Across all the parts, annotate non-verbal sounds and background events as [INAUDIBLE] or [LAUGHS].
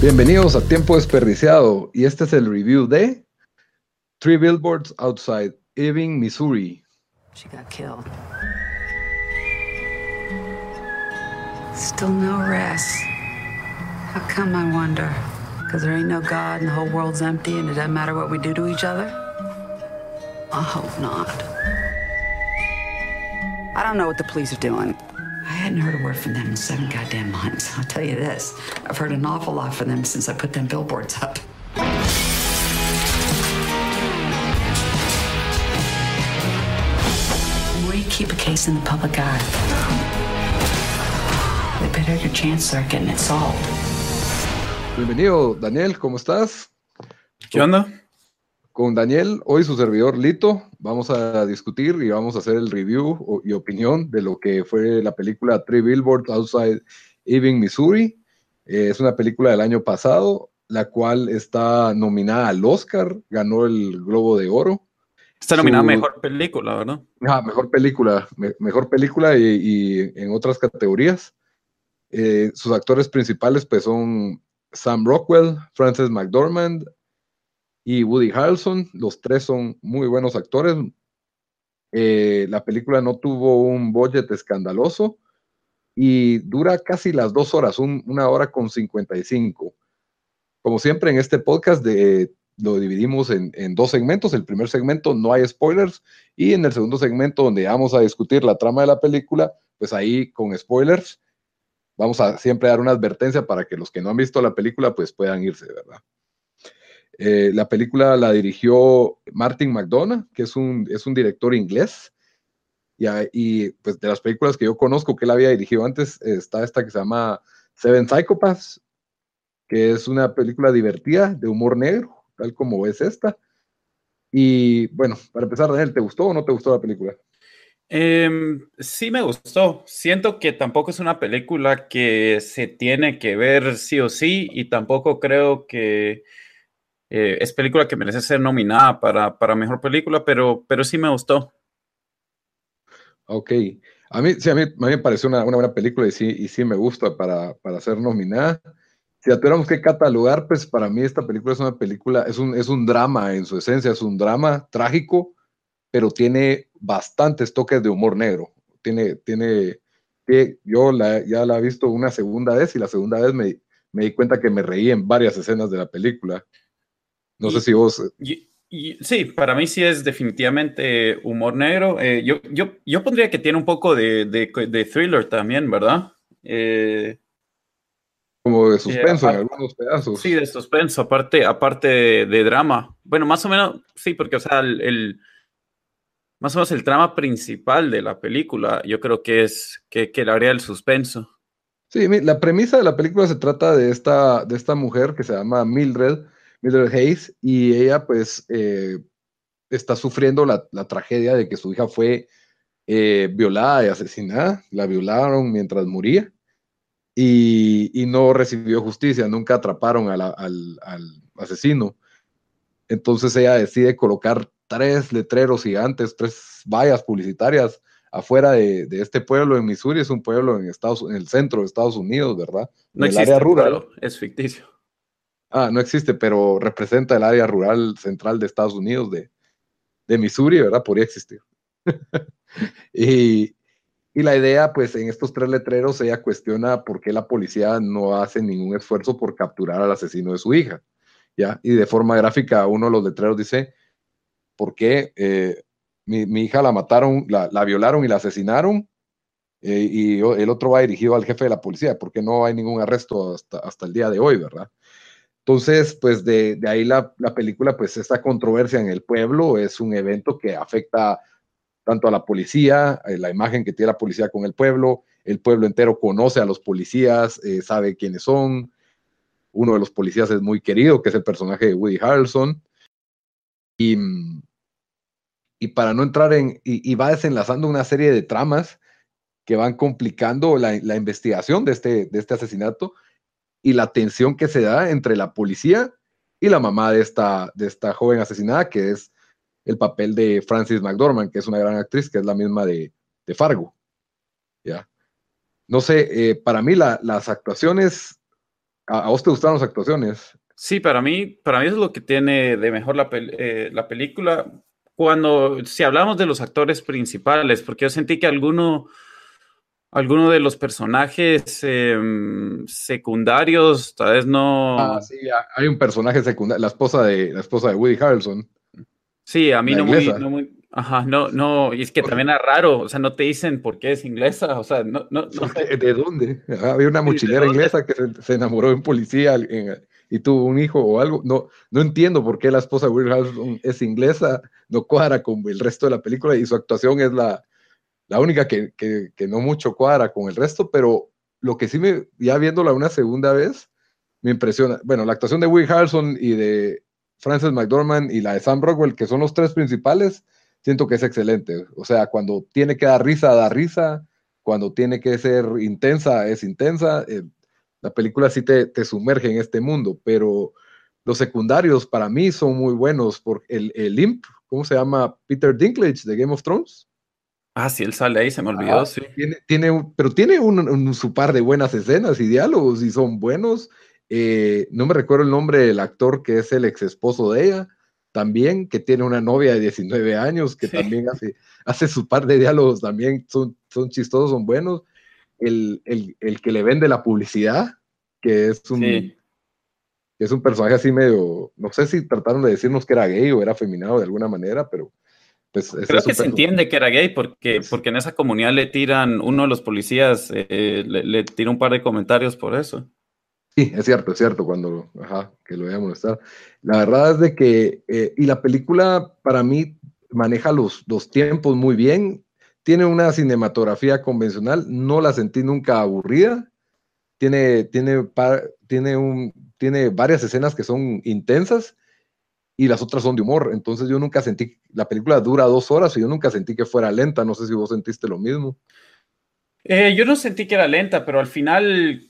Bienvenidos a Tiempo Desperdiciado y este es el review de Three Billboards Outside Ebbing, Missouri. She got killed. Still no rest. How come, I wonder? Because there ain't no God and the whole world's empty and it doesn't matter what we do to each other? I hope not. I don't know what the police are doing. I hadn't heard a word from them in seven goddamn months. I'll tell you this I've heard an awful lot from them since I put them billboards up. The more you keep a case in the public eye, the better your chances are getting it solved. Bienvenido, Daniel, ¿cómo estás? ¿Qué onda? Con Daniel, hoy su servidor Lito, vamos a discutir y vamos a hacer el review y opinión de lo que fue la película Three Billboards Outside Ebbing, Missouri. Eh, es una película del año pasado, la cual está nominada al Oscar, ganó el Globo de Oro. Está nominada Su- Mejor Película, ¿verdad? Ah, mejor película, me- mejor película y, y en otras categorías. Eh, sus actores principales pues son Sam Rockwell, Frances McDormand y Woody Harrelson. Los tres son muy buenos actores. Eh, la película no tuvo un budget escandaloso y dura casi las dos horas, un- una hora con 55. Como siempre en este podcast lo dividimos en, en dos segmentos. El primer segmento no hay spoilers y en el segundo segmento donde vamos a discutir la trama de la película, pues ahí con spoilers vamos a siempre dar una advertencia para que los que no han visto la película pues puedan irse, ¿verdad? Eh, la película la dirigió Martin McDonough, que es un, es un director inglés. Y, y, pues de las películas que yo conozco que él había dirigido antes, está esta que se llama Seven Psychopaths, que es una película divertida de humor negro, tal como es esta. Y bueno, para empezar, Daniel, ¿te gustó o no te gustó la película? Em, sí me gustó. Siento que tampoco es una película que se tiene que ver sí o sí y tampoco creo que eh, es película que merece ser nominada para, para Mejor Película, pero, pero sí me gustó. Ok. A mí, sí, a mí, a me pareció una, una buena película y sí, y sí me gusta para, para ser nominada. Si tuviéramos que catalogar, pues para mí esta película es una película, es un, es un drama en su esencia, es un drama trágico, pero tiene bastantes toques de humor negro. Tiene, tiene, yo la- ya la he visto una segunda vez y la segunda vez me, me di cuenta que me reí en varias escenas de la película. No sé si vos, Y- y sí, para mí sí es definitivamente humor negro. Eh, yo, yo, yo pondría que tiene un poco de, de, de thriller también, ¿verdad? Eh, como de suspenso en aparte- algunos pedazos. Sí, de suspenso, aparte, aparte de, de drama. Bueno, más o menos, sí, porque, o sea, el, el- más o menos el trama principal de la película, yo creo que es que, que le haría el suspenso. Sí, la premisa de la película se trata de esta, de esta mujer que se llama Mildred, Mildred Hayes, y ella pues eh, está sufriendo la, la tragedia de que su hija fue eh, violada y asesinada, la violaron mientras moría y, y no recibió justicia, nunca atraparon a la- al, al asesino. Entonces ella decide colocar tres letreros gigantes, tres vallas publicitarias afuera de, de este pueblo en Missouri, es un pueblo en, Estados, en el centro de Estados Unidos, ¿verdad? No en el existe, área rural. es ficticio. Ah, no existe, pero representa el área rural central de Estados Unidos, de, de Missouri, ¿verdad? Podría existir. [LAUGHS] y, y la idea, pues en estos tres letreros, ella cuestiona por qué la policía no hace ningún esfuerzo por capturar al asesino de su hija. Y de forma gráfica, uno de los letreros dice, ¿por qué eh, mi, mi hija la mataron, la, la violaron y la asesinaron? Eh, y el otro va dirigido al jefe de la policía, ¿por qué no hay ningún arresto hasta, hasta el día de hoy, verdad? Entonces, pues de, de ahí la, la película, pues esta controversia en el pueblo es un evento que afecta tanto a la policía, eh, la imagen que tiene la policía con el pueblo, el pueblo entero conoce a los policías, eh, sabe quiénes son, uno de los policías es muy querido, que es el personaje de Woody Harrelson, y, y para no entrar en, y, y va desenlazando una serie de tramas que van complicando la, la investigación de este, de este asesinato y la tensión que se da entre la policía y la mamá de esta, de esta joven asesinada, que es el papel de Francis McDormand, que es una gran actriz, que es la misma de, de Fargo. ¿ya? No sé, eh, para mí la- las actuaciones ¿A, vos te gustaron las actuaciones? Sí, para mí, para mí es lo que tiene de mejor la, eh, la película. Cuando, si hablamos de los actores principales, porque yo sentí que alguno, alguno de los personajes em, secundarios, tal vez no. Ah, sí, hay un personaje secundario, la esposa de, la esposa de Woody Harrelson. Sí, a mí no muy, Ajá, no, no, y es que también es raro, o sea, no te dicen por qué es inglesa, o sea, no, no, no ¿De dónde? Había una mochilera inglesa que se, enamoró de un policía y tuvo un hijo o algo. No, no entiendo por qué la esposa de Will Harrelson es inglesa, no cuadra con el resto de la película y su actuación es la, la única que, que, no mucho cuadra con el resto, pero lo que sí me, ya viéndola una segunda vez, me impresiona. Bueno, la actuación de Will Harrelson y de Frances McDormand y la de Sam Rockwell, que son los tres principales, siento que es excelente. O sea, cuando tiene que dar risa, da risa. Cuando tiene que ser intensa, es intensa. Eh, la película sí te, sumerge en este mundo, pero los secundarios para mí son muy buenos. Por el, el Imp, ¿cómo se llama? Peter Dinklage de Game of Thrones. Ah, sí, él sale ahí, se me olvidó, sí. Tiene, tiene, pero tiene un, su par de buenas escenas y diálogos y son buenos. Eh, no me recuerdo el nombre del actor que es el ex esposo de ella, también, que tiene una novia de 19 años, que también hace, hace su par de diálogos, también son, son chistosos, son buenos. El, que le vende la publicidad, que es un, es un personaje así medio, no sé si trataron de decirnos que era gay o era feminado de alguna manera, pero... Pues, Creo que se entiende que era gay porque, porque en esa comunidad le tiran, uno de los policías eh, le, le tira un par de comentarios por eso. Sí, es cierto, es cierto, cuando, ajá, que lo voy a molestar. La verdad es de que, eh, y la película para mí maneja los, los tiempos muy bien, tiene una cinematografía convencional, no la sentí nunca aburrida, tiene, tiene, tiene, un, tiene varias escenas que son intensas y las otras son de humor, entonces yo nunca sentí, la película dura dos horas y yo nunca sentí que fuera lenta, no sé si vos sentiste lo mismo. Eh, yo no sentí que era lenta, pero al final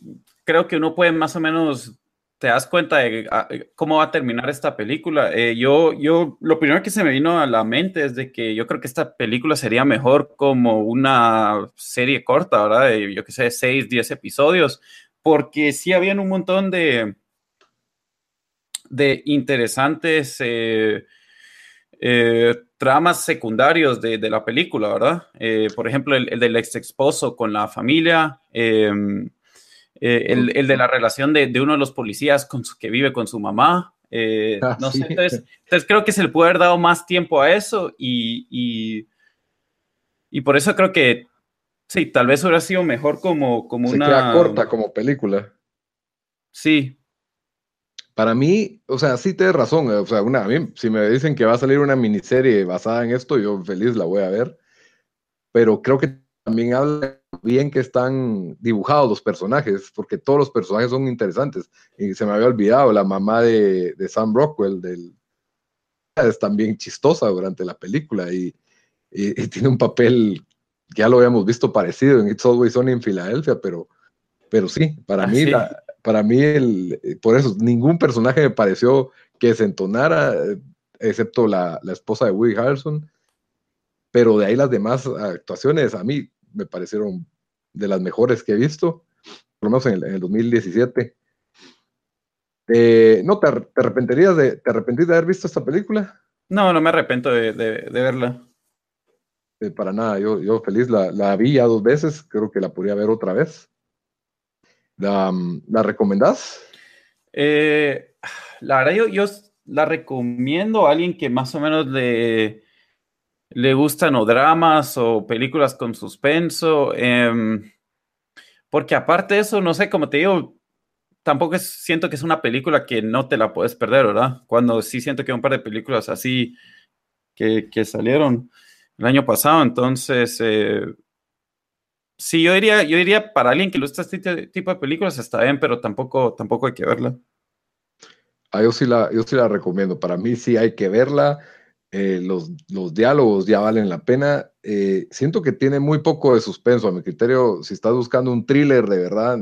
creo que uno puede más o menos, te das cuenta de ah, cómo va a terminar esta película. Eh, yo, yo, lo primero que se me vino a la mente es de que yo creo que esta película sería mejor como una serie corta, ¿verdad? yo que sé, 6, 10 episodios, porque sí habían un montón de, de interesantes... Eh, eh, tramas secundarios de, la película, ¿verdad? por ejemplo, el, el, del ex esposo con la familia, eh, el, de la relación de, uno de los policías con su, que vive con su mamá. Eh, ah, no sé, entonces, creo que se le puede haber dado más tiempo a eso y, y, por eso creo que sí, tal vez hubiera sido mejor como, como se una... Queda corta como película. Sí. Para mí, o sea, sí tienes razón. O sea, una, a mí, si me dicen que va a salir una miniserie basada en esto, yo feliz la voy a ver. Pero creo que también habla bien que están dibujados los personajes, porque todos los personajes son interesantes. Y se me había olvidado, la mamá de, Sam Rockwell del, es también chistosa durante la película y, tiene un papel que ya lo habíamos visto parecido en It's Always Sunny en Filadelfia, pero, pero sí, para ah, mí, para mí el, por eso, ningún personaje me pareció que se entonara, excepto la, la esposa de Woody Harrelson, pero de ahí las demás actuaciones a mí me parecieron de las mejores que he visto, por lo menos en el, 2017. Eh, ¿No te, arrepentirías de, te arrepentís de haber visto esta película? No, no me arrepiento de, verla. Eh, para nada, yo, yo feliz la, la, vi ya dos veces, creo que la podría ver otra vez. ¿La, la recomendás? Eh, la verdad, yo, yo la recomiendo a alguien que más o menos le, le gustan o dramas o películas con suspenso. Em, porque aparte de eso, no sé, como te digo, tampoco siento que es una película que no te la puedes perder, ¿verdad? Cuando sí siento que hay un par de películas así que, salieron el año pasado, entonces... Eh, sí, yo diría, yo diría para alguien que le gusta este tipo de películas está bien, pero tampoco, tampoco hay que verla. Ah, yo sí la, yo sí la recomiendo. Para mí sí hay que verla. Eh, los, los, diálogos ya valen la pena. Eh, siento que tiene muy poco de suspenso, a mi criterio, si estás buscando un thriller de verdad,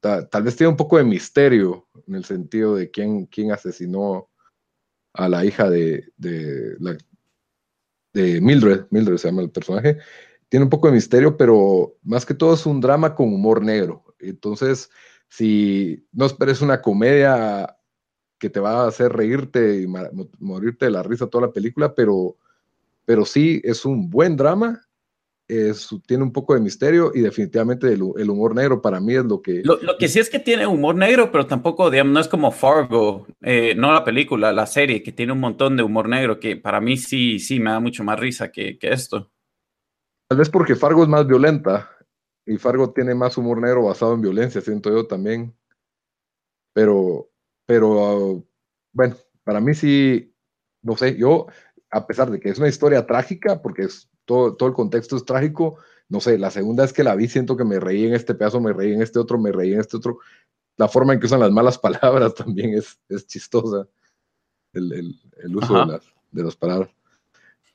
tal vez tiene un poco de misterio en el sentido de quién, quién asesinó a la hija de, de, de Mildred, Mildred se llama el personaje, tiene un poco de misterio, pero más que todo es un drama con humor negro. Entonces, si no esperes una comedia que te va a hacer reírte y morirte de la risa toda la película, pero, pero sí es un buen drama tiene un poco de misterio y definitivamente el, humor negro para mí es lo que... Lo, que sí es que tiene humor negro, pero tampoco, digamos, no es como Fargo, eh, no la película, la serie, que tiene un montón de humor negro, que para mí sí, sí me da mucho más risa que, que esto. Tal vez porque Fargo es más violenta y Fargo tiene más humor negro basado en violencia, siento yo también. Pero, pero, bueno, para mí sí, no sé, yo, a pesar de que es una historia trágica, porque es todo, el contexto es trágico. No sé, la segunda vez que la vi siento que me reí en este pedazo, me reí en este otro, me reí en este otro. La forma en que usan las malas [LAUGHS] palabras también es, es chistosa, el, uso de las, de las palabras.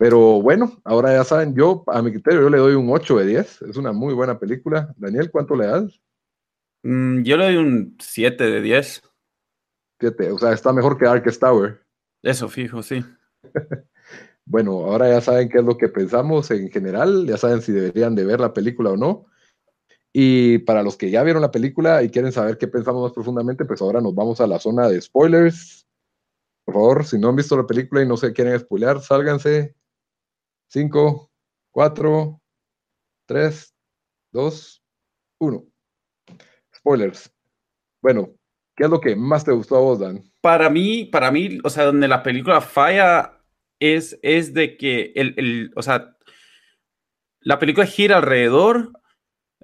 Pero bueno, ahora ya saben, yo a mi criterio yo le doy un 8 de 10. Es una muy buena película. Daniel, ¿cuánto le das? Mm, yo le doy un 7 de 10. 7, o sea, está mejor que Darkest Tower. Eso, fijo, sí. [LAUGHS] Bueno, ahora ya saben qué es lo que pensamos en general, ya saben si deberían de ver la película o no. Y para los que ya vieron la película y quieren saber qué pensamos más profundamente, pues ahora nos vamos a la zona de spoilers. Por favor, si no han visto la película y no se quieren spoilear, sálganse. 5, 4, 3, 2, 1. Spoilers. Bueno, ¿qué es lo que más te gustó a vos, Dan? Para mí, para mí, o sea, donde la película falla es, de que el, o sea, la película gira alrededor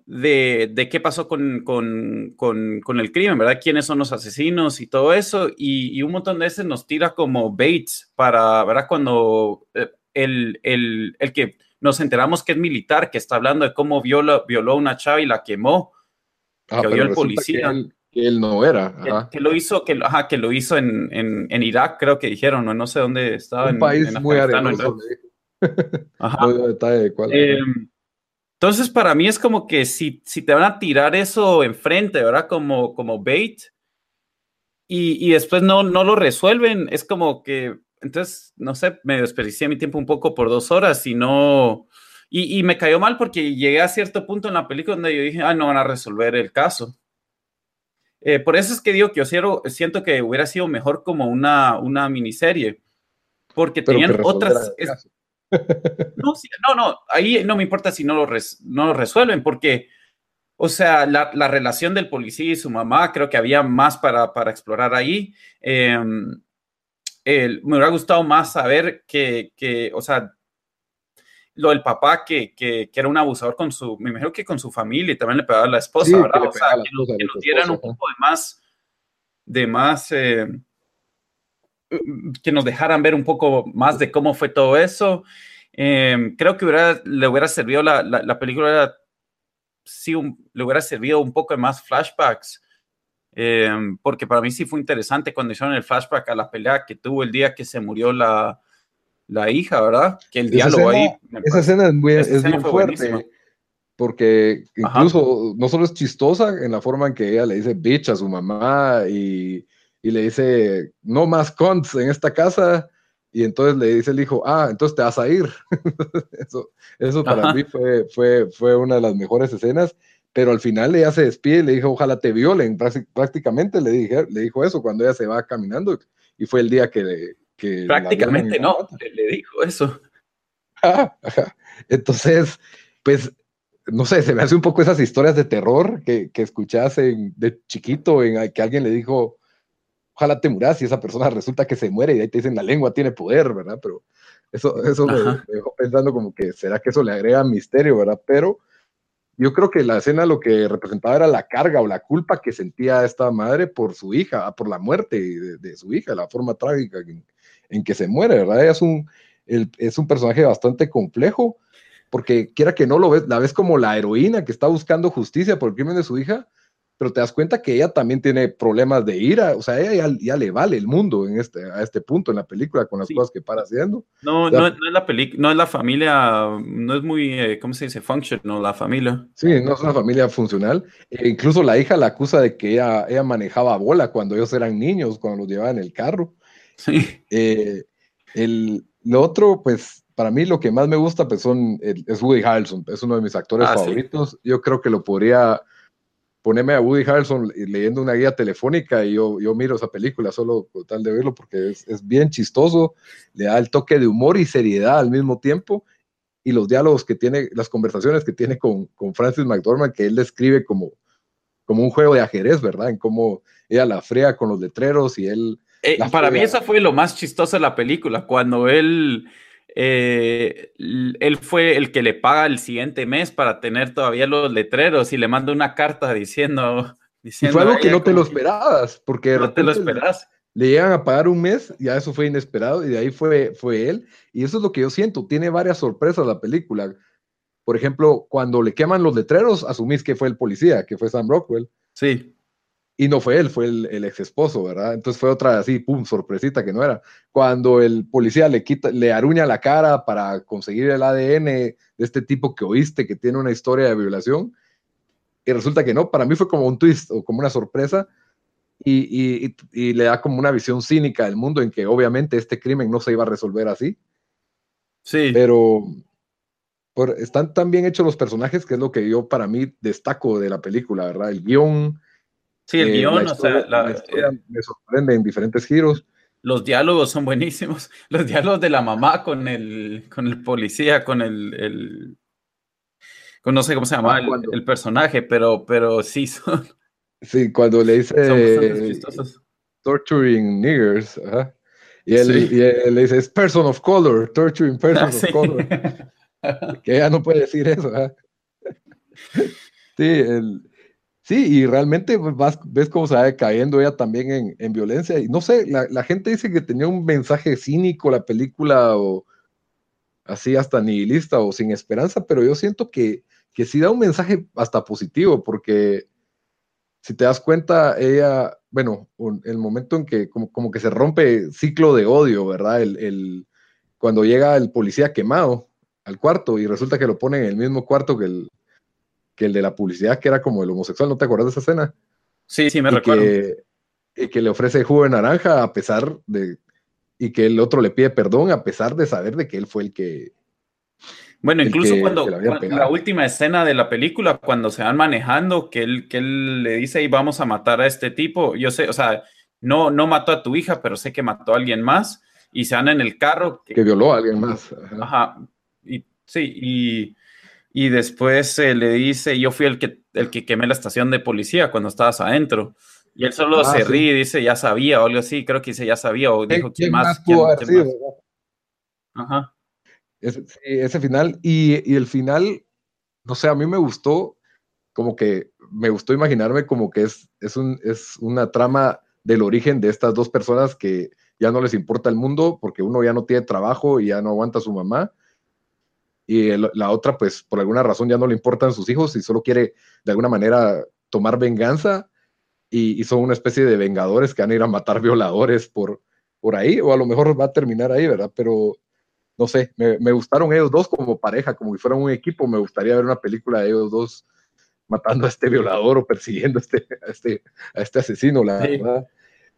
de, qué pasó con, el crimen, ¿verdad? ¿Quiénes son los asesinos y todo eso? Y, un montón de veces nos tira como baits para, ¿verdad? Cuando eh, el, que nos enteramos que es militar, que está hablando de cómo violó, violó a una chava y la quemó, ah, que vio el policía él no era. Que, lo hizo, que, ajá, que lo hizo en, en, Irak, creo que dijeron, no, no sé dónde estaba. Un país muy arenoso. [LAUGHS] Ajá. Eh, entonces, para mí es como que si, si te van a tirar eso enfrente, ¿verdad? Como, como bait, y, y después no, no lo resuelven, es como que, entonces, no sé, me desperdicié mi tiempo un poco por dos horas y no... Y, y me cayó mal porque llegué a cierto punto en la película donde yo dije, ah, no van a resolver el caso. Eh, por eso es que digo que yo siento que hubiera sido mejor como una, una miniserie, porque tenían otras... no, no, no, ahí no me importa si no lo, no lo resuelven, porque, o sea, la, la, relación del policía y su mamá, creo que había más para, para explorar ahí. Em, me hubiera gustado más saber que, que o sea, lo del papá que, que, que, era un abusador con su, me imagino que con su familia y también le pegaba a la esposa, ¿verdad? O sea, que, nos, dieran un poco de más, de más, eh, que nos dejaran ver un poco más de cómo fue todo eso. Em, creo que hubiera, le hubiera servido la, la, película, sí, le hubiera servido un poco de más flashbacks. Em, porque para mí sí fue interesante cuando hicieron el flashback a la pelea que tuvo el día que se murió la, la hija, ¿verdad? Que el diálogo ahí. Esa escena es, muy, es bien fuerte. Porque incluso no solo es chistosa en la forma en que ella le dice bitch a su mamá y, y le dice no más cons en esta casa. Y entonces le dice el hijo, ah, entonces te vas a ir. [LAUGHS] eso eso para mí fue, fue, fue una de las mejores escenas pero al final ella se despide y le dijo, ojalá te violen, prácticamente le, dije, le dijo eso cuando ella se va caminando y fue el día que, Prácticamente no, le, dijo eso. Entonces, pues, no sé, se me hace un poco esas historias de terror que, que escuchas de chiquito, en que alguien le dijo, ojalá te muras y esa persona resulta que se muere y ahí te dicen la lengua tiene poder, ¿verdad? Pero eso, eso me, dejó pensando como que, ¿será que eso le agrega misterio, ¿verdad? Pero yo creo que la escena lo que representaba era la carga o la culpa que sentía esta madre por su hija, por la muerte de, su hija, la forma trágica en que se muere, ¿verdad? es un, es un personaje bastante complejo, porque quiera que no lo ves, la ves como la heroína que está buscando justicia por el crimen de su hija, pero te das cuenta que ella también tiene problemas de ira, o sea, ella ya, le vale el mundo en este, a este punto en la película con las cosas que para haciendo. No, no, es la película, no es la familia, no es muy, eh, ¿cómo se dice? Function, la familia. Sí, no es una familia funcional. E incluso la hija la acusa de que ella, ella manejaba bola cuando ellos eran niños, cuando los llevaban en el carro. Sí. Eh, el, lo otro, pues, para mí lo que más me gusta pues son, es Woody Harrelson, es uno de mis actores ah, favoritos. Yo creo que lo podría, poneme a Woody Harrelson leyendo una guía telefónica y yo, yo miro esa película solo con tal de verlo porque es, es, bien chistoso, le da el toque de humor y seriedad al mismo tiempo y los diálogos que tiene, las conversaciones que tiene con, con Francis McDormand que él describe como, como un juego de ajedrez, ¿verdad? En cómo ella la frea con los letreros y él... Eh, para mí eso fue lo más chistoso de la película, cuando él eh, él fue el que le paga el siguiente mes para tener todavía los letreros y le manda una carta diciendo... diciendo [LAUGHS] y fue algo que no te lo esperabas, porque no te lo esperas. Le, llegan a pagar un mes, ya eso fue inesperado y de ahí fue, fue él. Y eso es lo que yo siento, tiene varias sorpresas la película. Por ejemplo, cuando le queman los letreros, asumís que fue el policía, que fue Sam Rockwell. Sí y no fue él, fue el, ex esposo, ¿verdad? Entonces fue otra así, pum, sorpresita que no era. Cuando el policía le quita, le aruña la cara para conseguir el ADN de este tipo que oíste que tiene una historia de violación, y resulta que no, para mí fue como un twist o como una sorpresa, y, y, le da como una visión cínica del mundo en que obviamente este crimen no se iba a resolver así. Sí. Pero están tan bien hechos los personajes que es lo que yo para mí destaco de la película, ¿verdad? El guion Sí, el eh, guion, o sea, la, eh, me sorprende en diferentes giros. Los diálogos son buenísimos. [LAUGHS] Los diálogos de la mamá con el, con el policía, con el, el con no sé cómo se llama ah, el, personaje, pero, pero sí son. [LAUGHS] Sí, cuando le dice torturing niggers, Y, él, y él le dice, es person of color, torturing person ah, of color. [LAUGHS] que ella no puede decir eso. Sí, el, Sí, y realmente vas, ves cómo se va cayendo ella también en, violencia. Y no sé, la, gente dice que tenía un mensaje cínico la película o así hasta nihilista o sin esperanza, pero yo siento que, que sí da un mensaje hasta positivo, porque si te das cuenta, ella, bueno, el momento en que como, como que se rompe ciclo de odio, ¿verdad? El, el, cuando llega el policía quemado al cuarto y resulta que lo pone en el mismo cuarto que el, que el de la publicidad, que era como el homosexual, ¿no te acuerdas de esa escena? Sí, sí, me recuerdo. y que le ofrece jugo de naranja a pesar de. Y que el otro le pide perdón a pesar de saber de que él fue el que. Bueno, incluso cuando, la última escena de la película, cuando se van manejando, que él, que él le dice y vamos a matar a este tipo, yo sé, o sea, no, no mató a tu hija, pero sé que mató a alguien más y se van en el carro. Que, violó a alguien más. Ajá. Y, sí, y y después eh, le dice, yo fui el que, el que quemé la estación de policía cuando estabas adentro. Y él solo ah, se ríe y dice, ya sabía, o algo así, creo que dice, ya sabía, o dijo, ¿quién, más? Ajá. Ese, ese final, y, y, el final, no sé, a mí me gustó, como que me gustó imaginarme como que es, es, un, es una trama del origen de estas dos personas que ya no les importa el mundo porque uno ya no tiene trabajo y ya no aguanta a su mamá y la otra, pues por alguna razón ya no le importan sus hijos y solo quiere de alguna manera tomar venganza y, son una especie de vengadores que van a ir a matar violadores por, por ahí, o a lo mejor va a terminar ahí, ¿verdad? Pero no sé, me, gustaron ellos dos como pareja, como si fueran un equipo, me gustaría ver una película de ellos dos matando a este violador o persiguiendo a este, a este, a este asesino, la verdad.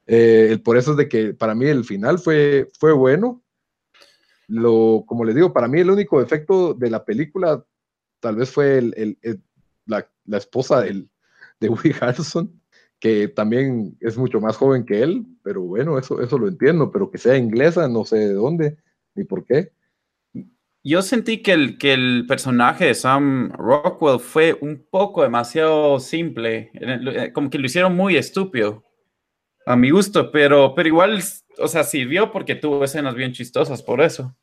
Eh, por eso es de que para mí el final fue, fue bueno, lo, como les digo, para mí el único efecto de la película tal vez fue el, la, esposa de Woody Harrelson, que también es mucho más joven que él, pero bueno, eso, eso lo entiendo, pero que sea inglesa, no sé de dónde ni por qué. Yo sentí que el, que el personaje de Sam Rockwell fue un poco demasiado simple, eh, como que lo hicieron muy estúpido, a mi gusto, pero, pero igual o sea, sirvió porque tuvo escenas bien chistosas por eso.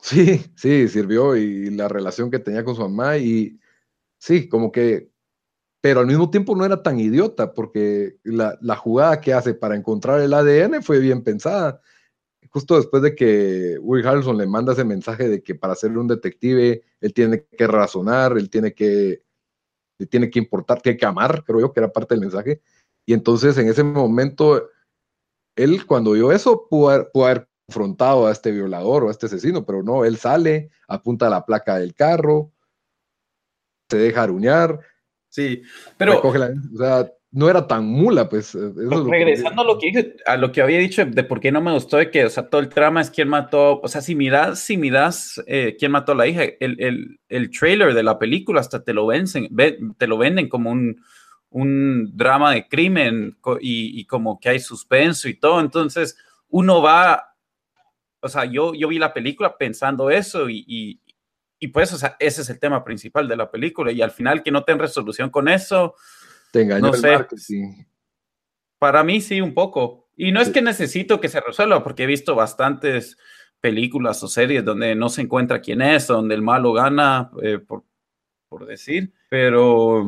Sí, sí, sirvió y la relación que tenía con su mamá y sí, como que, pero al mismo tiempo no era tan idiota porque la, jugada que hace para encontrar el ADN fue bien pensada. Justo después de que Will Harrelson le manda ese mensaje de que para ser un detective él tiene que razonar, él tiene que, tiene que importar, tiene que amar, creo yo que era parte del mensaje. Y entonces en ese momento él cuando vio eso pudo haber, confrontado a este violador o a este asesino, pero no, él sale, apunta a la placa del carro, se deja aruñar. Sí, pero... o sea, no era tan mula, pues. regresando a lo que a lo que había dicho de por qué no me gustó de que, o sea, todo el trama es quién mató, o sea, si miras, si miras eh, quién mató a la hija, el, el, el, trailer de la película hasta te lo, vencen, te lo venden como un, un drama de crimen y, como que hay suspenso y todo. Entonces, uno va, o sea, yo, yo vi la película pensando eso y, y, pues, o sea, ese es el tema principal de la película. Y al final que no ten resolución con eso, te engañó no sé. Para mí sí, un poco. Y no es que necesito que se resuelva, porque he visto bastantes películas o series donde no se encuentra quién es, donde el malo gana, eh, por, por, decir, pero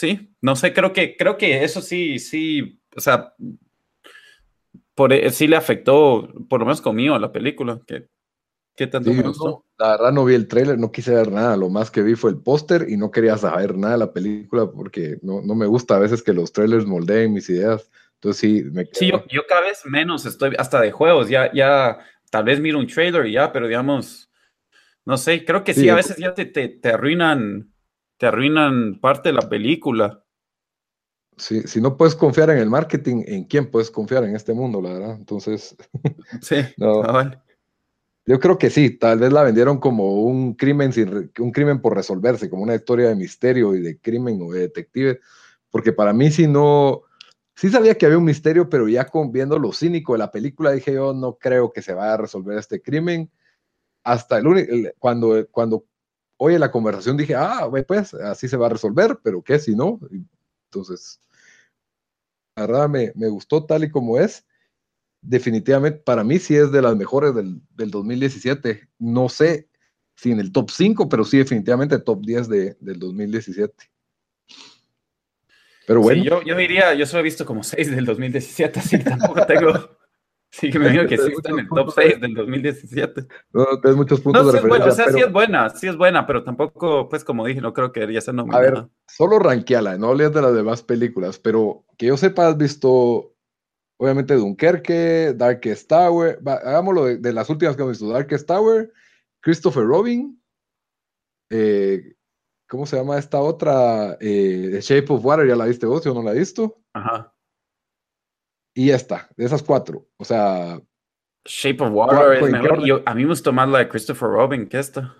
sí, no sé, creo que, creo que eso sí, sí, o sea, por, e, sí le afectó, por lo menos conmigo, a la película, que, ¿qué tanto me gustó? la verdad no vi el tráiler, no quise ver nada, lo más que vi fue el póster y no quería saber nada de la película porque no, no me gusta a veces que los trailers moldeen mis ideas, entonces sí, me Sí, yo, yo, cada vez menos estoy, hasta de juegos, ya, ya, tal vez miro un trailer y ya, pero digamos, no sé, creo que sí, a veces ya te, te, te arruinan te arruinan parte de la película. Sí, si no puedes confiar en el marketing, ¿en quién puedes confiar en este mundo, la verdad? Entonces, [LAUGHS] sí, [LAUGHS] no. Yo creo que sí, tal vez la vendieron como un crimen, sin, un crimen por resolverse, como una historia de misterio y de crimen o de detective, porque para mí sí no, sí sabía que había un misterio, pero ya con, viendo lo cínico de la película dije yo no creo que se vaya a resolver este crimen. Hasta el, cuando, cuando oye la conversación dije, ah, pues así se va a resolver, pero ¿qué si no? Entonces, la verdad me, me, gustó tal y como es. Definitivamente, para mí sí es de las mejores del, del 2017. No sé si en el top 5, pero sí definitivamente top 10 de, del 2017. Pero bueno. Sí, yo, yo diría, yo solo he visto como 6 del 2017, así que tampoco tengo Sí, que me digo que sí está en el top 6 del 2017. No, tienes muchos puntos de referencia. o sea, sí es buena, sí es buena, pero tampoco, pues como dije, no creo que debería ser nominada. A ver, solo ranqueala, no hables de las demás películas, pero que yo sepa, has visto, obviamente, Dunkerque, Darkest Tower, hagámoslo de, las últimas que hemos visto, Darkest Tower, Christopher Robin, eh, ¿cómo se llama esta otra? Eh, The Shape of Water, ¿ya la viste vos? Yo no la he visto. Ajá. Y ya está, de esas cuatro. O sea. Shape of Water es mejor. a mí me gustó más la de Christopher Robin que esta.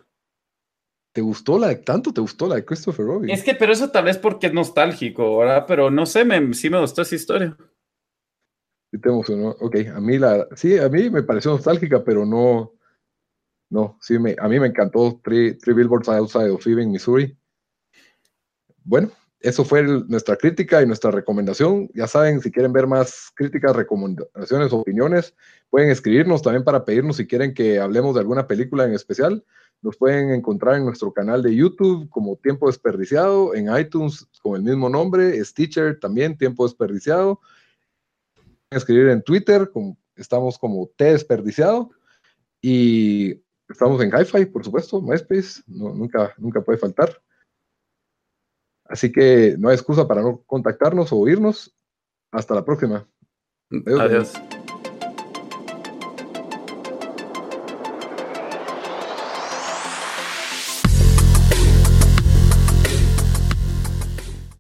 ¿Te gustó la de tanto? ¿Te gustó la de Christopher Robin? Es que, pero eso tal vez porque es nostálgico, ¿verdad? Pero no sé, me, sí me gustó esa historia. Sí te emocionó. Ok, a mí la, sí, a mí me pareció nostálgica, pero no, no, sí, me, a mí me encantó Three, Three Billboards Outside of Ebbing, Missouri. Bueno, eso fue nuestra crítica y nuestra recomendación. Ya saben, si quieren ver más críticas, recomendaciones, opiniones, pueden escribirnos también para pedirnos si quieren que hablemos de alguna película en especial. Nos pueden encontrar en nuestro canal de YouTube como Tiempo Desperdiciado, en iTunes con el mismo nombre, Stitcher también, Tiempo Desperdiciado. Escribir en Twitter, estamos como T Desperdiciado. Y estamos en Hi-Fi, por supuesto, MySpace, nunca, nunca puede faltar. Así que no hay excusa para no contactarnos o oírnos. Hasta la próxima. Adiós.